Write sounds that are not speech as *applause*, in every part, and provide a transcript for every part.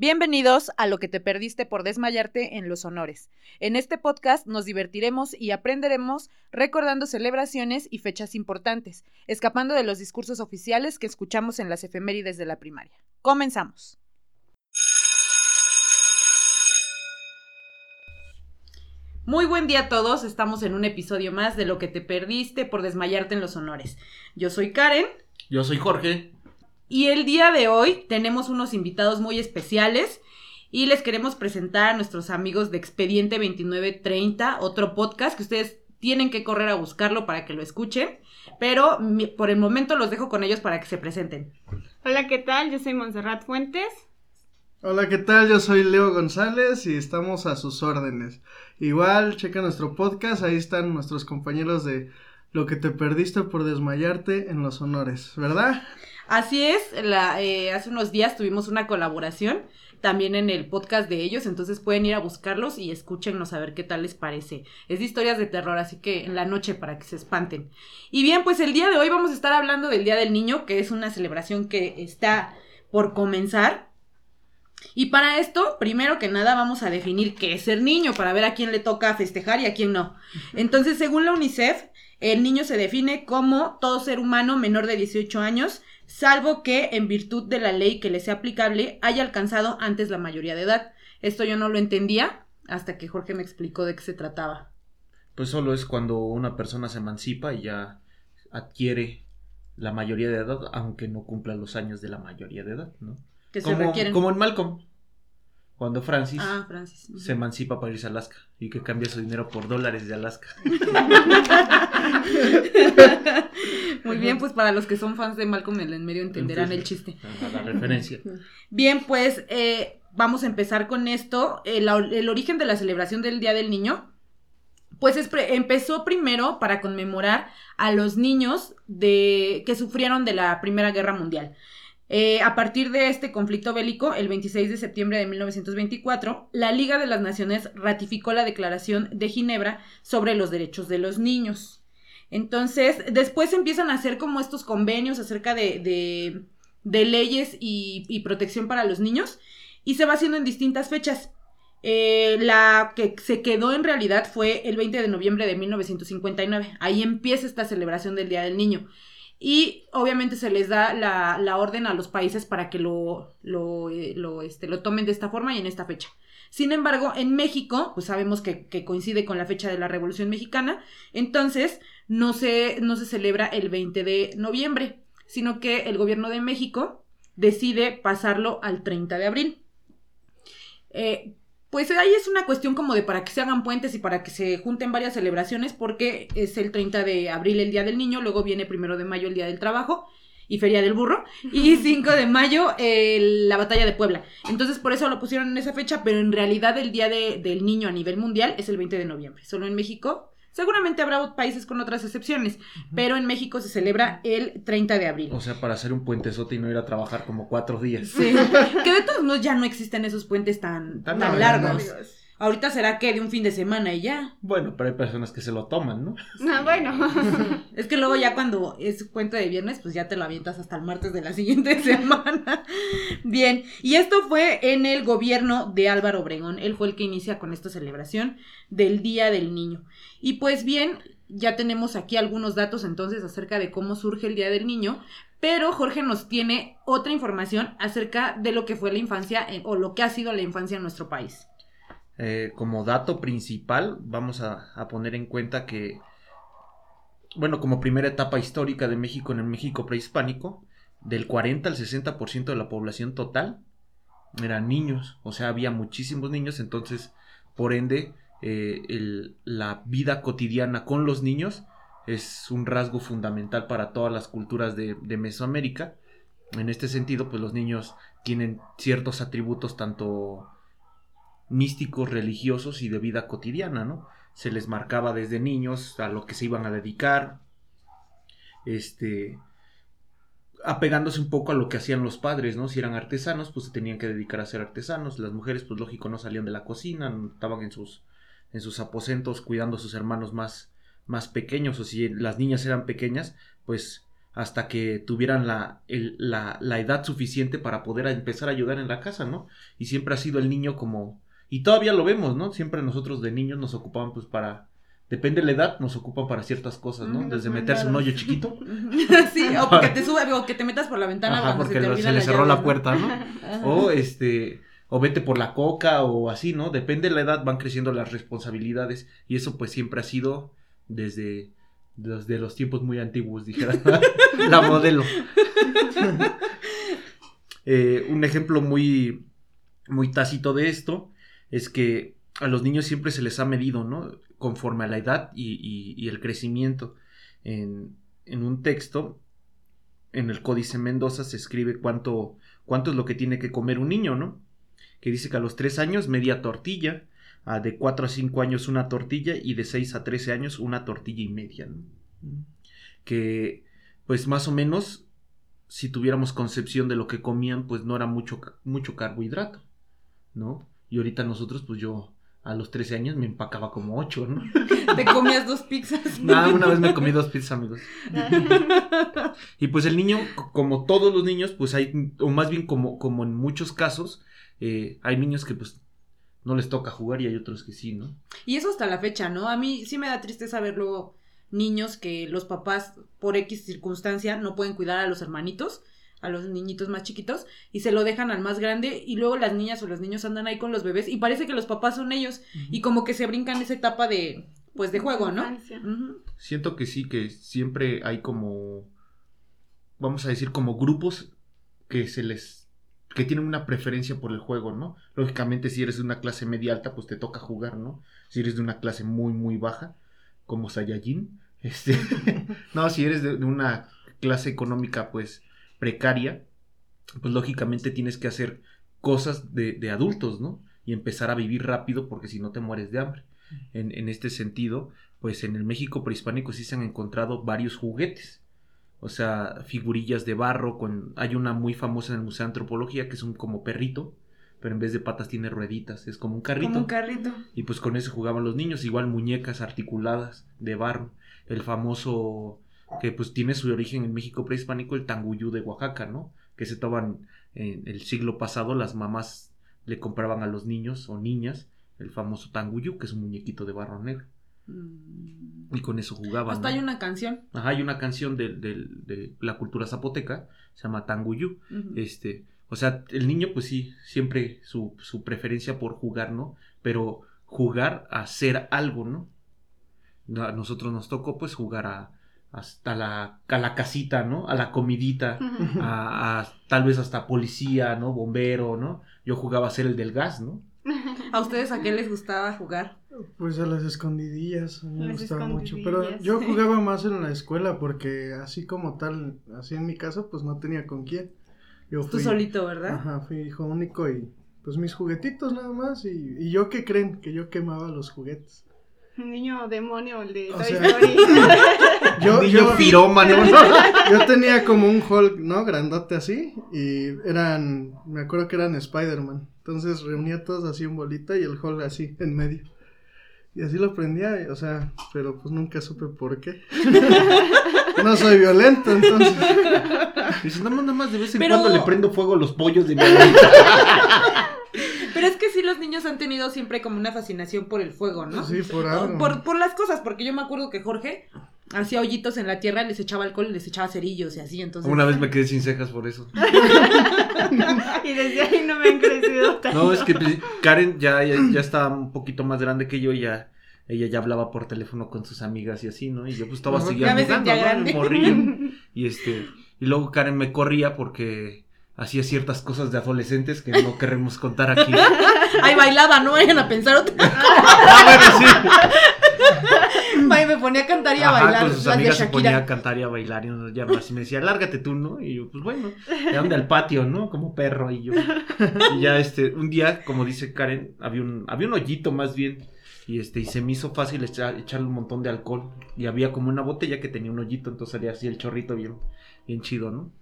Bienvenidos a lo que te perdiste por desmayarte en los honores. En este podcast nos divertiremos y aprenderemos recordando celebraciones y fechas importantes, escapando de los discursos oficiales que escuchamos en las efemérides de la primaria. Comenzamos. Muy buen día a todos, estamos en un episodio más de lo que te perdiste por desmayarte en los honores. Yo soy Karen. Yo soy Jorge. Y el día de hoy tenemos unos invitados muy especiales y les queremos presentar a nuestros amigos de Expediente 2930, otro podcast que ustedes tienen que correr a buscarlo para que lo escuchen, pero por el momento los dejo con ellos para que se presenten. Hola, ¿qué tal? Yo soy Montserrat Fuentes. Hola, ¿qué tal? Yo soy Leo González y estamos a sus órdenes. Igual, checa nuestro podcast, ahí están nuestros compañeros de Lo que te perdiste por desmayarte en los honores, ¿verdad? Así es, la, eh, hace unos días tuvimos una colaboración también en el podcast de ellos, entonces pueden ir a buscarlos y escúchenlos a ver qué tal les parece. Es de historias de terror, así que en la noche para que se espanten. Y bien, pues el día de hoy vamos a estar hablando del Día del Niño, que es una celebración que está por comenzar. Y para esto, primero que nada, vamos a definir qué es ser niño, para ver a quién le toca festejar y a quién no. Entonces, según la UNICEF, el niño se define como todo ser humano menor de 18 años salvo que, en virtud de la ley que le sea aplicable, haya alcanzado antes la mayoría de edad. Esto yo no lo entendía hasta que Jorge me explicó de qué se trataba. Pues solo es cuando una persona se emancipa y ya adquiere la mayoría de edad, aunque no cumpla los años de la mayoría de edad, ¿no? Que se requieren. Como en Malcolm. Cuando Francis, ah, se emancipa para irse a Alaska y que cambia su dinero por dólares de Alaska. *laughs* Muy bien, pues para los que son fans de Malcolm en el medio entenderán el chiste. La, referencia. *laughs* Bien, pues eh, vamos a empezar con esto. El, origen de la celebración del Día del Niño, pues empezó primero para conmemorar a los niños de, que sufrieron de la Primera Guerra Mundial. Eh, a partir de este conflicto bélico, el 26 de septiembre de 1924, la Liga de las Naciones ratificó la Declaración de Ginebra sobre los derechos de los niños. Entonces, después empiezan a hacer como estos convenios acerca de, leyes y, protección para los niños y se va haciendo en distintas fechas. Eh, la que se quedó en realidad fue el 20 de noviembre de 1959. Ahí empieza esta celebración del Día del Niño y obviamente se les da la, orden a los países para que lo, lo, eh, lo, este, lo tomen de esta forma y en esta fecha. Sin embargo, en México, pues sabemos que, coincide con la fecha de la Revolución Mexicana, entonces no se, no se celebra el 20 de noviembre, sino que el gobierno de México decide pasarlo al 30 de abril. Eh, pues ahí es una cuestión como de para que se hagan puentes y para que se junten varias celebraciones, porque es el 30 de abril el Día del Niño, luego viene primero de mayo el Día del Trabajo y Feria del Burro, y *laughs* 5 de mayo la Batalla de Puebla. Entonces por eso lo pusieron en esa fecha, pero en realidad el Día del Niño a nivel mundial es el 20 de noviembre. Solo en México Seguramente habrá países con otras excepciones, pero en México se celebra el 30 de abril. O sea, para hacer un puentezote y no ir a trabajar como cuatro días. Sí, *laughs* que de todos modos ya no existen esos puentes tan, tan, largos. Ahorita será que de un fin de semana y ya. Bueno, pero hay personas que se lo toman, ¿no? Ah, bueno. *laughs* es que luego ya cuando es puente de viernes, pues ya te lo avientas hasta el martes de la *laughs* siguiente semana. Bien, y esto fue en el gobierno de Álvaro Obregón. Él fue el que inicia con esta celebración del Día del Niño. Y pues bien, ya tenemos aquí algunos datos entonces acerca de cómo surge el Día del Niño, pero Jorge nos tiene otra información acerca de lo que fue la infancia o lo que ha sido la infancia en nuestro país. Eh, como dato principal, vamos a, poner en cuenta que, bueno, como primera etapa histórica de México en el México prehispánico, del 40 al 60% de la población total eran niños, o sea, había muchísimos niños, entonces, por ende, eh, la vida cotidiana con los niños es un rasgo fundamental para todas las culturas de, de Mesoamérica. En este sentido, pues los niños tienen ciertos atributos tanto místicos, religiosos y de vida cotidiana, ¿no? Se les marcaba desde niños a lo que se iban a dedicar, este, apegándose un poco a lo que hacían los padres, ¿no? Si eran artesanos, pues se tenían que dedicar a ser artesanos, las mujeres, pues lógico, no salían de la cocina, estaban en sus, en sus aposentos cuidando a sus hermanos más, más pequeños, o si las niñas eran pequeñas, pues hasta que tuvieran la, el- la, la edad suficiente para poder empezar a ayudar en la casa, ¿no? Y siempre ha sido el niño como... Y todavía lo vemos, ¿no? Siempre nosotros de niños nos ocupaban pues para... Depende de la edad, nos ocupan para ciertas cosas, ¿no? Los Desde meterse un hoyo chiquito. *laughs* sí, o que te sube, o que te metas por la ventana Ajá, cuando porque se te lo- olvida se le cerró llave, la puerta, ¿no? Ajá. *laughs* O este, o vete por la coca o así, ¿no? Depende de la edad, van creciendo las responsabilidades. Y eso pues siempre ha sido desde, desde los tiempos muy antiguos, dijera *laughs* la modelo. Eh, un ejemplo muy, muy tácito de esto es que a los niños siempre se les ha medido, ¿no? Conforme a la edad y, el crecimiento. En, un texto, en el Códice Mendoza se escribe cuánto, cuánto es lo que tiene que comer un niño, ¿no? Que dice que a los 3 años media tortilla, a de 4 a 5 años una tortilla y de 6 a 13 años una tortilla y media, ¿no? Que pues más o menos si tuviéramos concepción de lo que comían, pues no era mucho, mucho carbohidrato, ¿no? Y ahorita nosotros, pues yo a los 13 años me empacaba como 8, ¿no? *laughs* Te comías dos pizzas. Nada, *laughs* una vez me comí dos pizzas, amigos. *laughs* Y pues el niño, como todos los niños, pues hay, o más bien como, como en muchos casos, eh, hay niños que pues no les toca jugar y hay otros que sí, ¿no? Y eso hasta la fecha, ¿no? A mí sí me da tristeza ver luego niños que los papás, por X circunstancia, no pueden cuidar a los hermanitos, a los niñitos más chiquitos, y se lo dejan al más grande, y luego las niñas o los niños andan ahí con los bebés, y parece que los papás son ellos, y como que se brincan esa etapa de, pues, de juego, ¿no? Siento que sí, que siempre hay como, vamos a decir, como grupos que se les, que tienen una preferencia por el juego, ¿no? Lógicamente, si eres de una clase media alta, pues te toca jugar, ¿no? Si eres de una clase muy, muy baja, como Saiyajin, este, *laughs* no, si eres de, de una clase económica, pues, precaria, pues lógicamente tienes que hacer cosas de, de adultos, ¿no? Y empezar a vivir rápido porque si no te mueres de hambre. En, en este sentido, pues en el México prehispánico sí se han encontrado varios juguetes. O sea, figurillas de barro con... Hay una muy famosa en el Museo de Antropología que es un como perrito, pero en vez de patas tiene rueditas, es como un carrito. Como un carrito. Y pues con eso jugaban los niños, igual muñecas articuladas de barro. El famoso que pues tiene su origen en México prehispánico, el tanguyú de Oaxaca, ¿no? Que se toman en el siglo pasado, las mamás le compraban a los niños o niñas el famoso tanguyú, que es un muñequito de barro negro. Mm. Y con eso jugaban. Hasta ¿no? hay una canción. Ajá, hay una canción de, de- de la cultura zapoteca, se llama Tanguyú. Este, o sea, el niño, pues sí, siempre su, su preferencia por jugar, ¿no? Pero jugar a hacer algo. No, A nosotros nos tocó, pues, jugar a, hasta la, a la casita, ¿no? A la comidita, a, a tal vez hasta policía, ¿no? Bombero, ¿no? Yo jugaba a ser el del gas, ¿no? ¿A ustedes a qué les gustaba jugar? Pues a las escondidillas, a mí me gustaba mucho. Pero yo jugaba más en la escuela porque así como tal, así en mi casa, pues no tenía con quién. Yo Tú fui, solito, ¿verdad? Ajá, fui hijo único y pues mis juguetitos nada más. Y, y yo qué creen, que yo quemaba los juguetes. Un niño demonio, el de O Toy sea- Story. *laughs* Yo, Niño yo, pirómano. *laughs* yo tenía como un Hulk, ¿no? Grandote así. Y eran, me acuerdo que eran Spider-Man. Entonces reunía todos así en bolita y el Hulk así en medio. Y así lo prendía, o sea, pero pues nunca supe por qué. *laughs* no soy violento, entonces. Dices, nada más, nada más de vez en Pero- cuando le prendo fuego a los pollos de mi abuelita. Pero es que sí, los niños han tenido siempre como una fascinación por el fuego, ¿no? Sí, por algo. Por, por las cosas, porque yo me acuerdo que Jorge hacía hoyitos en la tierra, les echaba alcohol y les echaba cerillos y así, entonces... Una vez *laughs* me quedé sin cejas por eso. *laughs* y desde ahí no me han crecido tanto. No, es que pues, Karen ya, ya, ya estaba un poquito más grande que yo, ya ella ya hablaba por teléfono con sus amigas y así, ¿no? Y yo pues estaba me sentía ¿no? grande. El morrillo. *laughs* Y este, y luego Karen me corría porque hacía ciertas cosas de adolescentes que no queremos contar aquí. *laughs* Ay, bailaba, no vayan a pensar otra Ah, bueno, sí. *laughs* Ay, me ponía a cantar y a Ajá, bailar con sus amigas se ponía a cantar y a bailar y nos llama así me decía, lárgate tú, ¿no? Y yo, pues bueno, ¿de dónde al patio, no? Como perro y yo. Y ya este, un día, como dice Karen, había un, había un hoyito más bien. Y este, y se me hizo fácil echar- echarle un montón de alcohol. Y había como una botella que tenía un hoyito, entonces salía así el chorrito bien, bien chido, ¿no?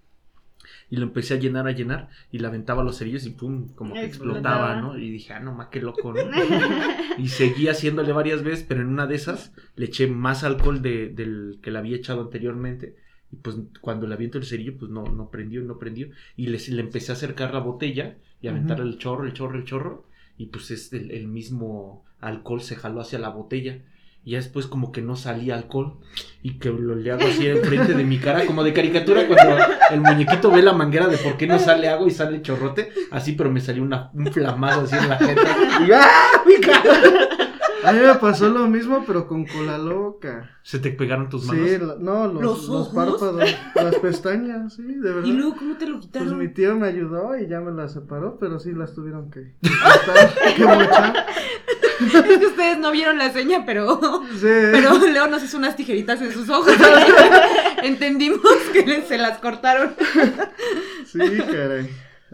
Y lo empecé a llenar, a llenar, y le aventaba los cerillos y pum, como que explotaba. ¿no? Y dije, ah, no más qué loco, ¿no? *laughs* Y seguí haciéndole varias veces, pero en una de esas le eché más alcohol de- del que le había echado anteriormente. Y pues cuando le aviento el cerillo, pues no, no prendió, no prendió. Y le, le empecé a acercar la botella y a aventar el chorro, el chorro, el chorro. Y pues es el, el mismo alcohol se jaló hacia la botella. Y ya después como que no salía alcohol. Y que lo le hago así enfrente de mi cara, como de caricatura, cuando el muñequito ve la manguera de por qué no sale agua y sale chorrote. Así, pero me salió una, un flamazo así en la gente. Y ¡ah! mi cara! A mí me pasó lo mismo, pero con cola loca. Se te pegaron tus manos. Sí, la- no, los, ¿Los párpados, las pestañas, sí, de verdad. ¿Y luego cómo te lo Pues quitaron? mi tío me ayudó y ya me las separó, pero sí las tuvieron que *laughs* que mochar. Es que ustedes no vieron la seña, pero... Sí. Pero Leo nos hizo unas tijeritas en sus ojos. *laughs* Entendimos que se las cortaron. Sí, caray.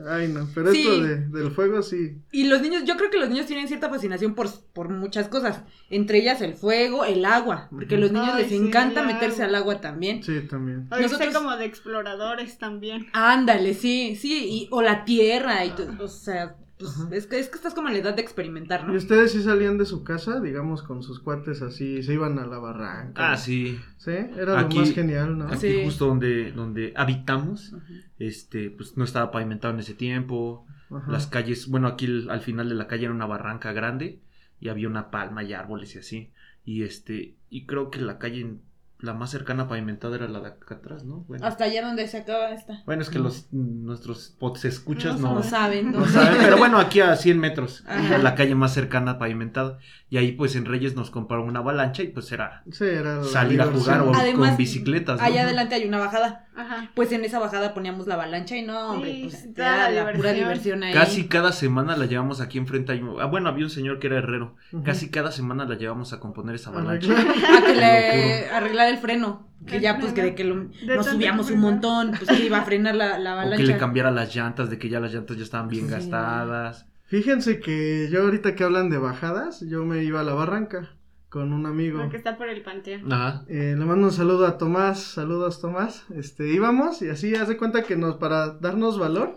Ay, no, pero Sí. esto de, del fuego sí. Y los niños, yo creo que los niños tienen cierta fascinación por, por muchas cosas. Entre ellas el fuego, el agua. Porque a los niños Ay, les sí, encanta meterse agua. al agua también. Sí, también. O Nosotros- como de exploradores también. Ándale, sí, sí. Y, o la tierra. Y to- o sea, pues, es, que, es que estás como en la edad de experimentar, ¿no? ¿Y ustedes sí salían de su casa, digamos, con sus cuates así, se iban a la barranca? Ah, sí. Sí, era Aquí- lo más genial, ¿no? Aquí Sí. justo donde, donde habitamos, este, pues no estaba pavimentado en ese tiempo. Ajá. Las calles, bueno, aquí el- al final de la calle era una barranca grande y había una palma y árboles y así. Y este, y creo que la calle, la más cercana pavimentada era la de acá atrás, ¿no? Bueno, Hasta allá donde se acaba esta. bueno es que los nuestros pods escuchas No no, No saben, no ¿no? saben, pero bueno, aquí a 100 metros, Ajá. la calle más cercana pavimentada. Y ahí pues en Reyes nos compraron una avalancha y pues era Sí, era la salir a jugar o. Además, con bicicletas. ¿no? Allá adelante hay una bajada. Ajá. Pues en esa bajada poníamos la avalancha y no, hombre, Sí, pues era la la pura diversión. ahí. Casi cada semana la llevamos aquí enfrente. hay un- Ah, bueno, había un señor que era herrero. Casi cada semana la llevamos a componer esa avalancha. Arreglar. *laughs* A que le arreglar el freno. Que El ya pues que de que lo- De nos subíamos un montón, pues que iba a frenar la, la O avalancha. que le cambiara las llantas, de que ya las llantas ya estaban bien Sí. gastadas. Fíjense que yo ahorita que hablan de bajadas, yo me iba a la barranca con un amigo. Porque está por el panteón. Ajá. Eh, le mando un saludo a Tomás, saludos Tomás. Este, íbamos y así haz de cuenta que nos, para darnos valor,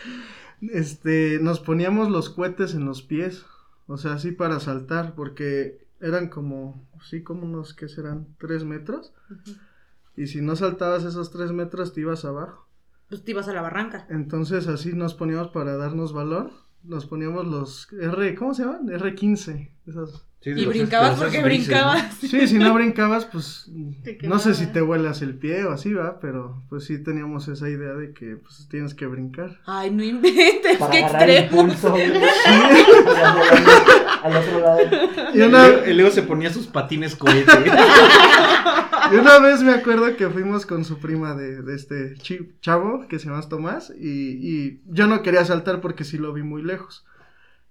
*laughs* este, nos poníamos los cohetes en los pies, o sea, así para saltar, porque eran como, sí, como unos, ¿qué serán? Tres metros. Y si no saltabas esos tres metros, te ibas abajo. Pues te ibas a la barranca. Entonces así nos poníamos para darnos valor. Nos poníamos los R, ¿cómo se llaman? R15. Sí, Y brincabas porque grises, ¿no? brincabas. Sí, si no *laughs* brincabas, pues no sé si te vuelas el pie o así, va, pero pues sí teníamos esa idea de que pues tienes que brincar. Ay, no inventes, Para qué extremo. *laughs* Al otro lado. Y El una, Leo- el Leo se ponía sus patines cohete. *laughs* y una vez me acuerdo que fuimos con su prima de, de este chavo que se llama Tomás y, y yo no quería saltar porque sí lo vi muy lejos.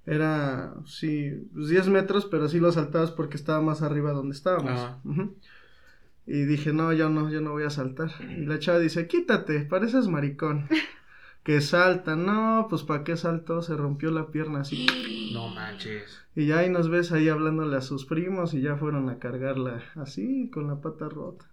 Era, sí, pues, 10 metros, pero sí lo saltabas porque estaba más arriba donde estábamos. Ujú. Y dije, no, yo no, yo no voy a saltar. Y la chava dice, quítate, pareces maricón. *laughs* Que salta, no, pues para qué saltó, se rompió la pierna así. no manches. Y ya ahí nos ves ahí hablándole a sus primos y ya fueron a cargarla así, con la pata rota.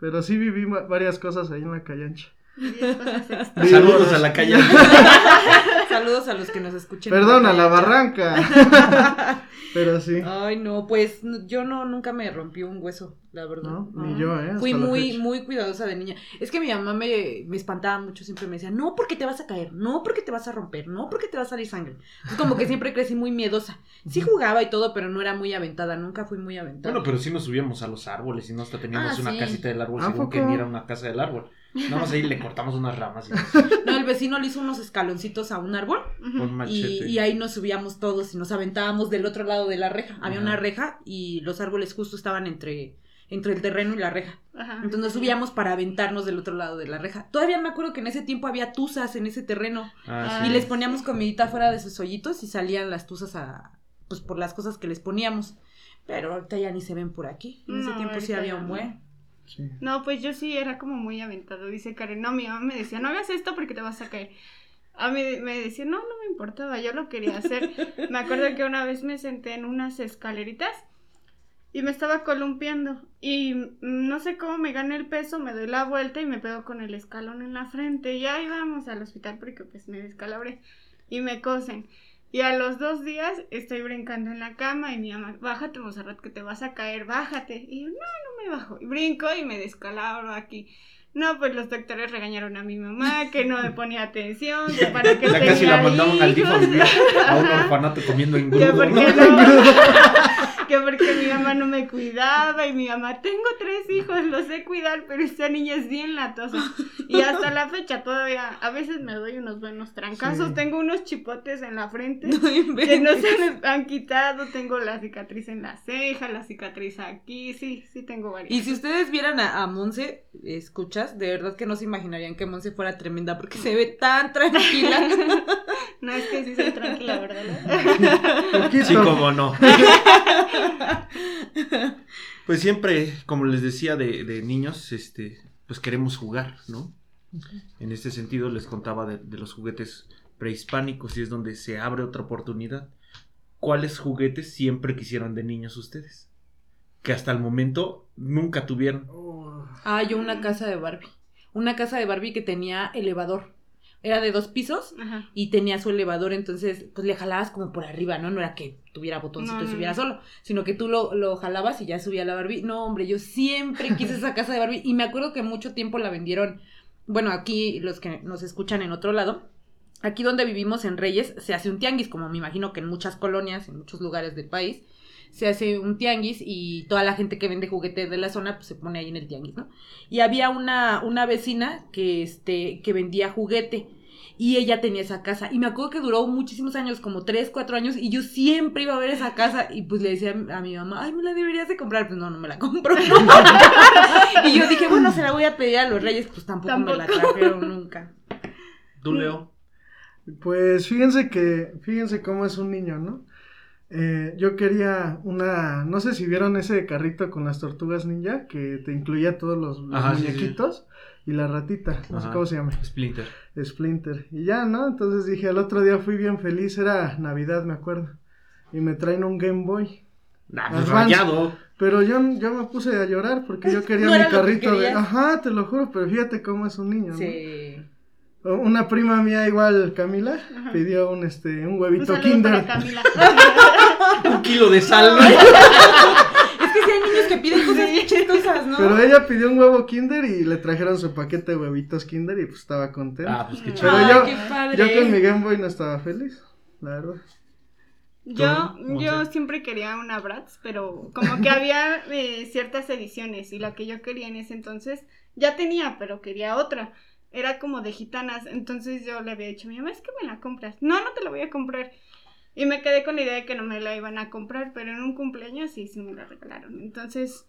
Pero sí viví va- varias cosas ahí en la callancha. *laughs* Saludos a la calle. *laughs* Saludos a los que nos escuchen. Perdón, a la barranca. *laughs* Pero sí. Ay, no, pues yo no, nunca me rompí un hueso, la verdad. No, ni yo, ¿eh? Fui Hasta muy, fecha. muy cuidadosa de niña. Es que mi mamá me, me espantaba mucho, siempre me decía, no porque te vas a caer, no porque te vas a romper, no porque te va a salir sangre. Es como que siempre crecí muy miedosa. Sí jugaba y todo, pero no era muy aventada, nunca fui muy aventada. Bueno, pero sí nos subíamos a los árboles y no hasta teníamos Ah, una sí. casita del árbol ¿A según que ni era una casa del árbol. Nada más ahí le cortamos unas ramas y No, el vecino le hizo unos escaloncitos a un árbol con y, machete. y ahí nos subíamos todos y nos aventábamos del otro lado de la reja. Había Ajá. una reja y los árboles justo estaban entre, entre el terreno y la reja. Ajá. Entonces nos subíamos para aventarnos del otro lado de la reja. Todavía me acuerdo que en ese tiempo había tuzas en ese terreno Ah, y sí. les poníamos comidita fuera de sus hoyitos y salían las tuzas a pues por las cosas que les poníamos. Pero ahorita ya ni se ven por aquí. En ese No, tiempo sí había un no. buen. Sí. No, pues yo sí era como muy aventado, dice Karen. No, mi mamá me decía, no hagas esto porque te vas a caer. A mí me decía, no, no me importaba, yo lo quería hacer. *laughs* me acuerdo que una vez me senté en unas escaleritas y me estaba columpiando. Y mm, no sé cómo me gané el peso, me doy la vuelta y me pego con el escalón en la frente. Y ahí vamos al hospital porque pues me descalabré y me cosen. Y a los dos días estoy brincando en la cama y mi mamá, bájate, Monserrat, que te vas a caer, bájate. Y yo, no, no me bajo. Y brinco y me descalabro aquí. No, pues los doctores regañaron a mi mamá, que no me ponía atención, que para qué Ya casi la tenía mandaban al a un *laughs* orfanato comiendo Que engrudo, porque ¿no? *laughs* que porque mi mamá no me cuidaba y mi mamá, tengo tres hijos, los sé cuidar, pero esta niña es bien latosa. Y hasta la fecha todavía, a veces me doy unos buenos trancazos, Sí. tengo unos chipotes en la frente No que no se me han quitado, tengo la cicatriz en la ceja, la cicatriz aquí, sí, sí tengo varias. Y si ustedes vieran a, a Monse, escuchas, de verdad que no se imaginarían que Monse fuera tremenda porque se ve tan tranquila. *laughs* No, es que sí soy tranquila, ¿verdad? *laughs* Poquito. Sí, como no. *laughs* Pues siempre, como les decía de, de niños, este, pues queremos jugar, ¿no? En este sentido les contaba de, de los juguetes prehispánicos y es donde se abre otra oportunidad. ¿Cuáles juguetes siempre quisieron de niños ustedes? Que hasta el momento nunca tuvieron. Ah, yo una casa de Barbie. Una casa de Barbie que tenía elevador. Era de dos pisos Ajá. y tenía su elevador, entonces pues le jalabas como por arriba, ¿no? No era que tuviera botoncito No, y subiera no. solo, sino que tú lo, lo jalabas y ya subía la Barbie. No, hombre, yo siempre quise esa casa de Barbie y me acuerdo que mucho tiempo la vendieron, bueno, aquí los que nos escuchan en otro lado, aquí donde vivimos en Reyes se hace un tianguis, como me imagino que en muchas colonias, en muchos lugares del país, se hace un tianguis y toda la gente que vende juguetes de la zona pues se pone ahí en el tianguis, ¿no? Y había una, una vecina que, este, que vendía juguete y ella tenía esa casa. Y me acuerdo que duró muchísimos años, como 3, 4 años, y yo siempre iba a ver esa casa y pues le decía a mi mamá, ay, me la deberías de comprar. Pues no, no me la compro. *laughs* *laughs* y yo dije, bueno, se la voy a pedir a los reyes, pues tampoco, me la trajeron nunca. ¿Tú, Leo? Pues fíjense que, fíjense cómo es un niño, ¿no? Eh, yo quería una, no sé si vieron ese carrito con las tortugas ninja que te incluía todos los, los Ajá, sí, sí. Y la ratita, no sé cómo se llama, Splinter. Splinter. Y ya, ¿no? Entonces dije, al otro día fui bien feliz, era Navidad, me acuerdo. Y me traen un Game Boy. Nah, pues rayado. Pero yo, yo me puse a llorar porque yo *laughs* quería No mi que carrito de... Ajá, te lo juro, pero fíjate cómo es un niño, ¿no? Sí. Una prima mía igual, Camila, Ajá. pidió un, este, un Un huevito saludo Kinder. para Camila. *laughs* Un kilo de sal. *laughs* Es que si hay niños que piden chistosas, ¿no? Pero ella pidió un huevo Kinder y le trajeron su paquete de huevitos Kinder y pues estaba contenta. Ah, pues qué Pero chido. Ay, yo- qué padre. Yo con mi Game Boy no estaba feliz, la verdad. Yo, ¿Tú, yo siempre quería una Bratz, pero como que había eh, ciertas ediciones y la que yo quería en ese entonces ya tenía, pero quería otra. Era como de gitanas, entonces yo le había dicho a mi mamá, es que me la compras. No, no te la voy a comprar. Y me quedé con la idea de que no me la iban a comprar, pero en un cumpleaños sí, sí me la regalaron. Entonces,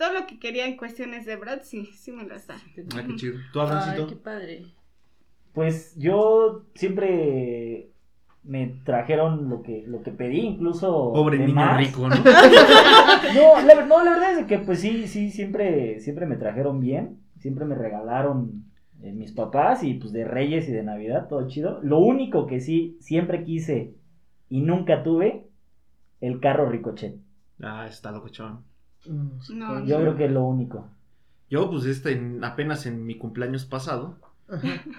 todo lo que quería en cuestiones de Bratz, sí, sí me las da. Ah, qué chido. ¿Tú, Ay, qué padre. Pues yo siempre me trajeron lo que, lo que pedí, incluso. Pobre niño más. rico, ¿no? *laughs* No la, no, la verdad es que pues sí, sí, siempre, siempre me trajeron bien. Siempre me regalaron eh, mis papás y pues de Reyes y de Navidad, todo chido. Lo único que sí, siempre quise y nunca tuve, el carro Ricochet. Ah, está locochón. Mm, No, Yo creo que es lo único. Yo, pues, este, en- apenas en mi cumpleaños pasado,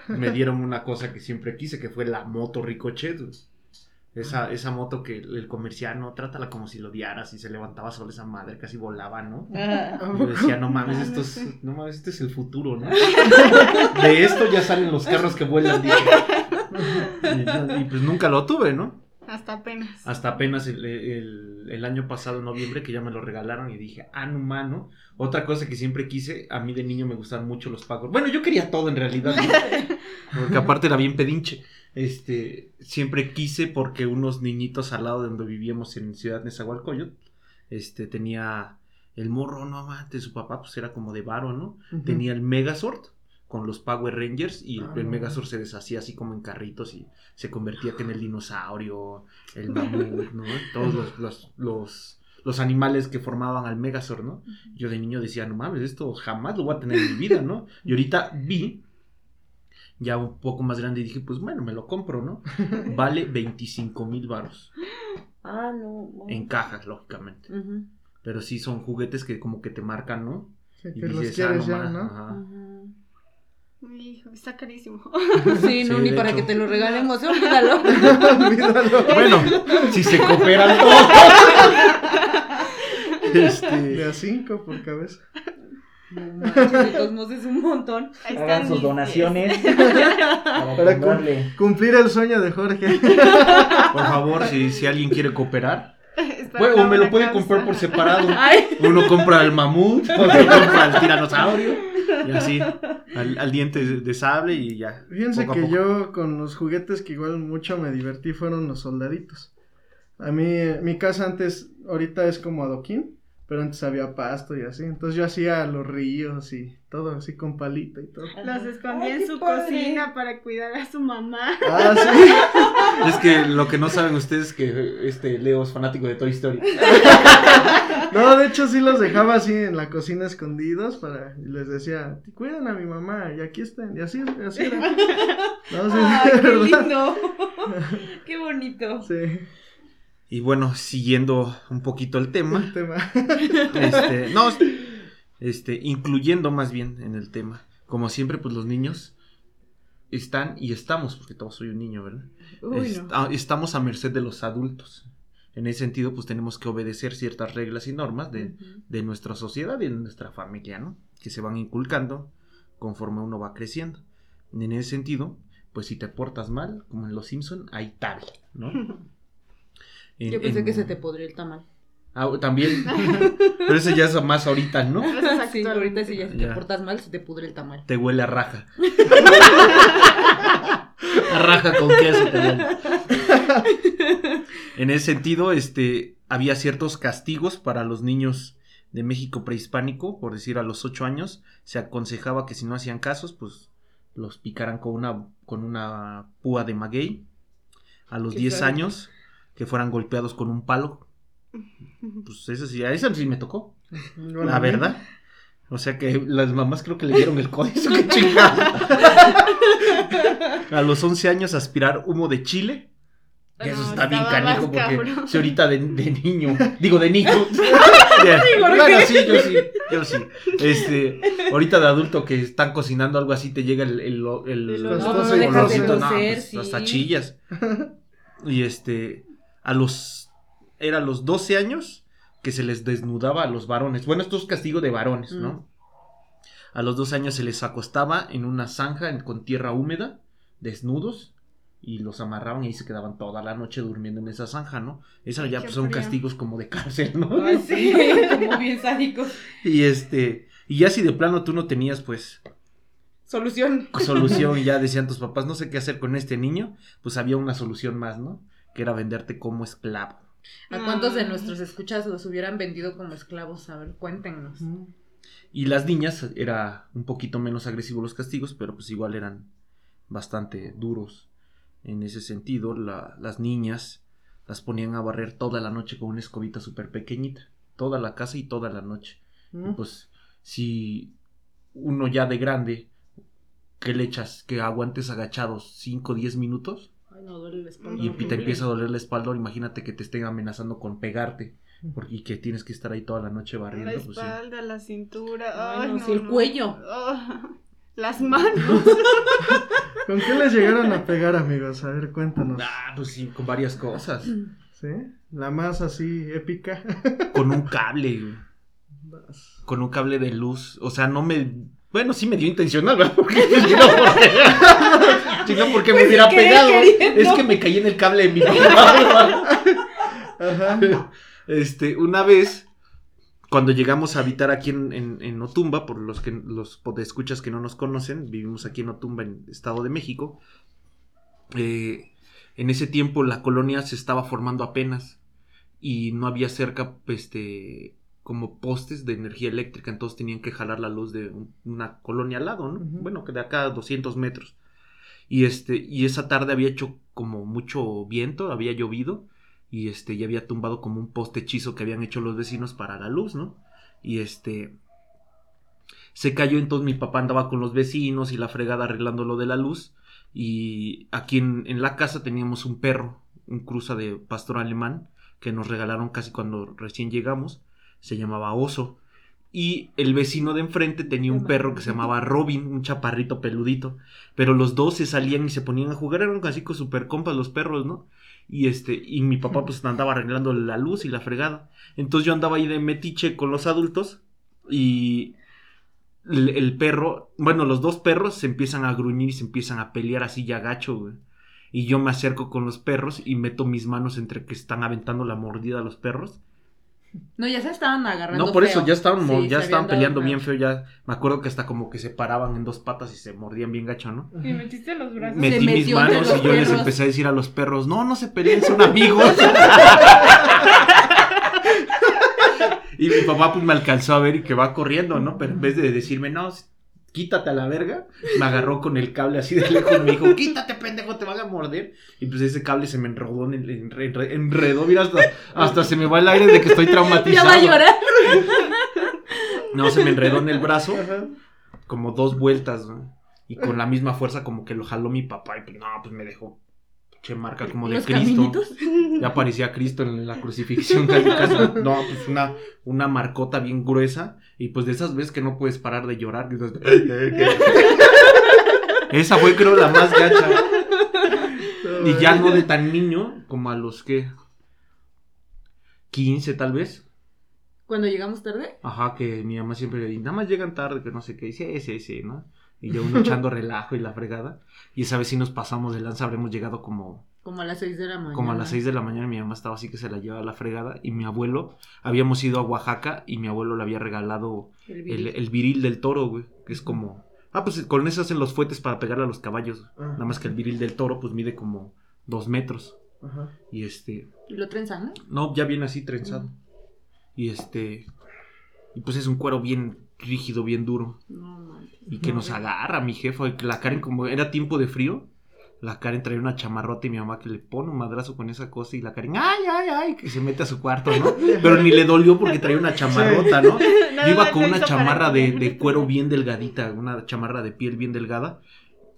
me dieron una cosa que siempre quise, que fue la moto Ricochet. Esa, esa moto que el comercial, ¿no? Trátala como si lo odiaras y se levantaba sola esa madre, casi volaba, ¿no? Ah. ¿A Yo decía, no mames, Ah, esto no es, sé. no mames, este es el futuro, ¿no? De esto ya salen los carros que vuelan, dije. Y, y, pues nunca lo tuve, ¿no? Hasta apenas. Hasta apenas el, el- el año pasado, en noviembre, que ya me lo regalaron y dije, ah, no mano. Otra cosa que siempre quise, a mí de niño me gustaban mucho los pagos. Bueno, yo quería todo en realidad, ¿no? *laughs* porque aparte era bien pedinche. Este, siempre quise porque unos niñitos al lado de donde vivíamos en Ciudad Nezahualcóyotl, este, tenía el morro, no amante, su papá pues era como de varo, ¿no? Tenía el Megazord con los Power Rangers y el, Ah, el. Megazord se deshacía así como en carritos y se convertía que en el dinosaurio, el mamut, ¿no? Todos los, los, los, los animales que formaban al Megazord, ¿no? Yo de niño decía, no mames, esto jamás lo voy a tener en mi vida, ¿no? Y ahorita vi, ya un poco más grande, y dije, pues bueno, me lo compro, ¿no? *laughs* Vale 25 mil varos Ah, no. no. en cajas, lógicamente. Pero sí son juguetes que como que te marcan, ¿no? Sí, Y que los dices, ah, quieres no ya, ma- ¿no? ajá. Hijo, está carísimo. *laughs* Sí, no, Sí, ni para hecho. que te lo regalemos, olvídalo. *laughs* Olvídalo. *laughs* Bueno, si se cooperan todos. De este, a cinco por cabeza. No manches, de modos es un montón. Ahí Hagan sus donaciones para cumplir el sueño de Jorge. por favor, si, si alguien quiere cooperar, *laughs* Bueno, me lo pueden causa. comprar por separado. *laughs* Ay, Uno compra el mamut, otro *laughs* compra el tiranosaurio. Y así, al, al diente de, sable y ya. Fíjense que poco. yo con los juguetes que igual mucho me divertí fueron los soldaditos. A mí, eh, mi casa antes, ahorita es como adoquín, pero antes había pasto y así. Entonces yo hacía los ríos y todo así con palito y todo. Los escondí Ay, en su padre. cocina para cuidar a su mamá. Ah, sí. *laughs* Es que lo que no saben ustedes es que este Leo es fanático de Toy Story. *laughs* No, de hecho sí los dejaba así en la cocina escondidos para y les decía, cuidan a mi mamá y aquí están. Y así, así era. *laughs* No, sí, ay, de qué verdad. lindo. Qué bonito. Sí, Y bueno, siguiendo un poquito el tema, el tema. este, *laughs* no, este, incluyendo más bien en el tema, como siempre, pues los niños están y estamos, porque todos soy un niño, ¿verdad? Uy, Est- no. ah, estamos a merced de los adultos. En ese sentido, pues tenemos que obedecer ciertas reglas y normas de, de nuestra sociedad y de nuestra familia, ¿no? Que se van inculcando conforme uno va creciendo. En ese sentido, pues si te portas mal, como en Los Simpson, hay tabla, ¿no? *laughs* En- Yo pensé en- que se te podría el tamal. Ah, también. *laughs* Pero ese ya es más ahorita, ¿no? Eso Sí, ahorita sí, ya si te Ya. portas mal, se te pudre el tamal. Te huele a raja. *laughs* a raja con queso te huele. En ese sentido, este, había ciertos castigos para los niños de México prehispánico, por decir a los 8 años, se aconsejaba que si no hacían casos, pues los picaran con una, con una púa de maguey. A los Qué 10 sádico. años, que fueran golpeados con un palo. Pues eso sí, a eso sí me tocó. La verdad. O sea que las mamás creo que le dieron el código. *laughs* ¡Qué chingada! *laughs* A los 11 años aspirar humo de chile. Y eso No, está bien canijo porque cabrón. si ahorita de, de niño, digo de niño. *laughs* ¿por bueno, sí, yo sí, yo sí. Este, ahorita de adulto que están cocinando algo así, te llega el, el, el, El olorcito, no, pues, sí. hasta chillas. Y este, a los, era a los 12 años que se les desnudaba a los varones. Bueno, esto es castigo de varones, ¿no? Mm. A los 12 años se les acostaba en una zanja con tierra húmeda, desnudos, y los amarraban y ahí se quedaban toda la noche durmiendo en esa zanja, ¿no? Esas Ay, ya pues, son frío. castigos como de cárcel, ¿no? *laughs* Ay, sí, *laughs* como bien sádicos. Y este, y ya si de plano tú no tenías pues Solución. solución *laughs* ya decían tus papás no sé qué hacer con este niño, pues había una solución más, ¿no? Que era venderte como esclavo. ¿A cuántos de Ah. nuestros escuchas los hubieran vendido como esclavos? A ver, cuéntenos. Y las niñas era un poquito menos agresivos los castigos, pero pues igual eran bastante duros. En ese sentido, la- las niñas las ponían a barrer toda la noche con una escobita súper pequeñita. Toda la casa y toda la noche. Y Mm. pues si uno ya de grande, que le echas? Que aguantes agachados 5 o 10 minutos no duele la espalda. y horrible. te empieza a doler la espalda, imagínate que te estén amenazando con pegarte. Porque, y que tienes que estar ahí toda la noche La barriendo. pues, sí. espalda, la cintura. Ay, no, no, sí, el no. cuello. Oh, las manos. *laughs* ¿Con qué les llegaron a pegar, amigos? A ver, cuéntanos. Ah, pues sí, con varias cosas. ¿Sí? La más así épica. Con un cable. Con un cable de luz. O sea, no me. Bueno, sí me dio intencional, ¿verdad? *laughs* Porque no, porque, si no, *laughs* porque me Pues hubiera pegado. queriendo. Es que me caí en el cable de mi. Ajá. Este, una vez, cuando llegamos a habitar aquí en, en, en Otumba, por los que los escuchas que no nos conocen, vivimos aquí en Otumba, en Estado de México. eh, en ese tiempo la colonia se estaba formando apenas y no había cerca, este, como postes de energía eléctrica, entonces tenían que jalar la luz de un- una colonia al lado. Bueno, que de acá a 200 metros. Y este, y esa tarde había hecho como mucho viento, había llovido y este ya había tumbado como un poste hechizo que habían hecho los vecinos para la luz, ¿no? Y este se cayó, entonces mi papá andaba con los vecinos y la fregada arreglando lo de la luz y aquí en, en la casa teníamos un perro, un cruza de pastor alemán que nos regalaron casi cuando recién llegamos, se llamaba Oso Y el vecino de enfrente tenía un perro que se llamaba Robin, un chaparrito peludito. Pero los dos se salían y se ponían a jugar, eran casi super compas los perros, ¿no? Y este, y mi papá pues andaba arreglando la luz y la fregada. Entonces yo andaba ahí de metiche con los adultos y el, perro, bueno, los dos perros se empiezan a gruñir y se empiezan a pelear así ya gacho. Y yo me acerco con los perros y meto mis manos entre que están aventando la mordida a los perros. No, ya se estaban agarrando. No, por eso ya estaban, Sí, ya estaban peleando bien feo. Ya me acuerdo que hasta como que se paraban en dos patas y se mordían bien gacho, ¿no? Y metiste los brazos. Me- Metí mis manos y yo les empecé a decir a los perros, no, no se peleen, son amigos. *laughs* y mi papá pues me alcanzó a ver y que va corriendo, ¿no? Pero en vez de decirme, no, quítate a la verga, me agarró con el cable así de lejos y me dijo, quítate pendejo, te van a morder. Y pues ese cable se me enredó, enredó, mira, hasta, hasta se me va el aire de que estoy Ya traumatizado. va a llorar. No, se me enredó en el brazo como dos vueltas, ¿no? Y con la misma fuerza como que lo jaló mi papá y pues no, pues me dejó che marca como de Los Cristo. caminitos. Ya aparecía Cristo en la crucifixión casi, casi. No, pues una, una marcota bien gruesa y pues de esas veces que no puedes parar de llorar. que estás- *laughs* Esa fue creo la más gacha. Y ya no de tan niño como a los que 15 tal vez. Cuando llegamos tarde. Ajá, que mi mamá siempre le dice, nada más llegan tarde, que no sé qué, y sí, sí, sí, ¿no? Y yo uno *laughs* echando relajo y la fregada. Y esa vez sí nos pasamos de lanza, habremos llegado como, Como a las 6 de la mañana. como a las 6 de la mañana. Mi mamá estaba así que se la llevaba a la fregada. Y mi abuelo, habíamos ido a Oaxaca y mi abuelo le había regalado El viril. el viril del toro, güey, que es como... Ah, pues con eso hacen los fuetes para pegarle a los caballos. Ah. Nada más que el viril del toro, pues mide como dos metros. Ajá. Y este, Y lo trenzan, ¿no? no, ya viene así trenzado. Y este. Y pues es un cuero bien rígido, bien duro. No. Y que nos agarra mi jefa. y que La Karen, como era tiempo de frío, la Karen traía una chamarrota y mi mamá que le pone un madrazo con esa cosa. Y la Karen, ay, ay, ay, que se mete a su cuarto, ¿no? *laughs* Pero ni le dolió porque traía una chamarrota, ¿no? *laughs* Yo iba con una chamarra de, cuero bien delgadita, *laughs* una chamarra de piel bien delgada.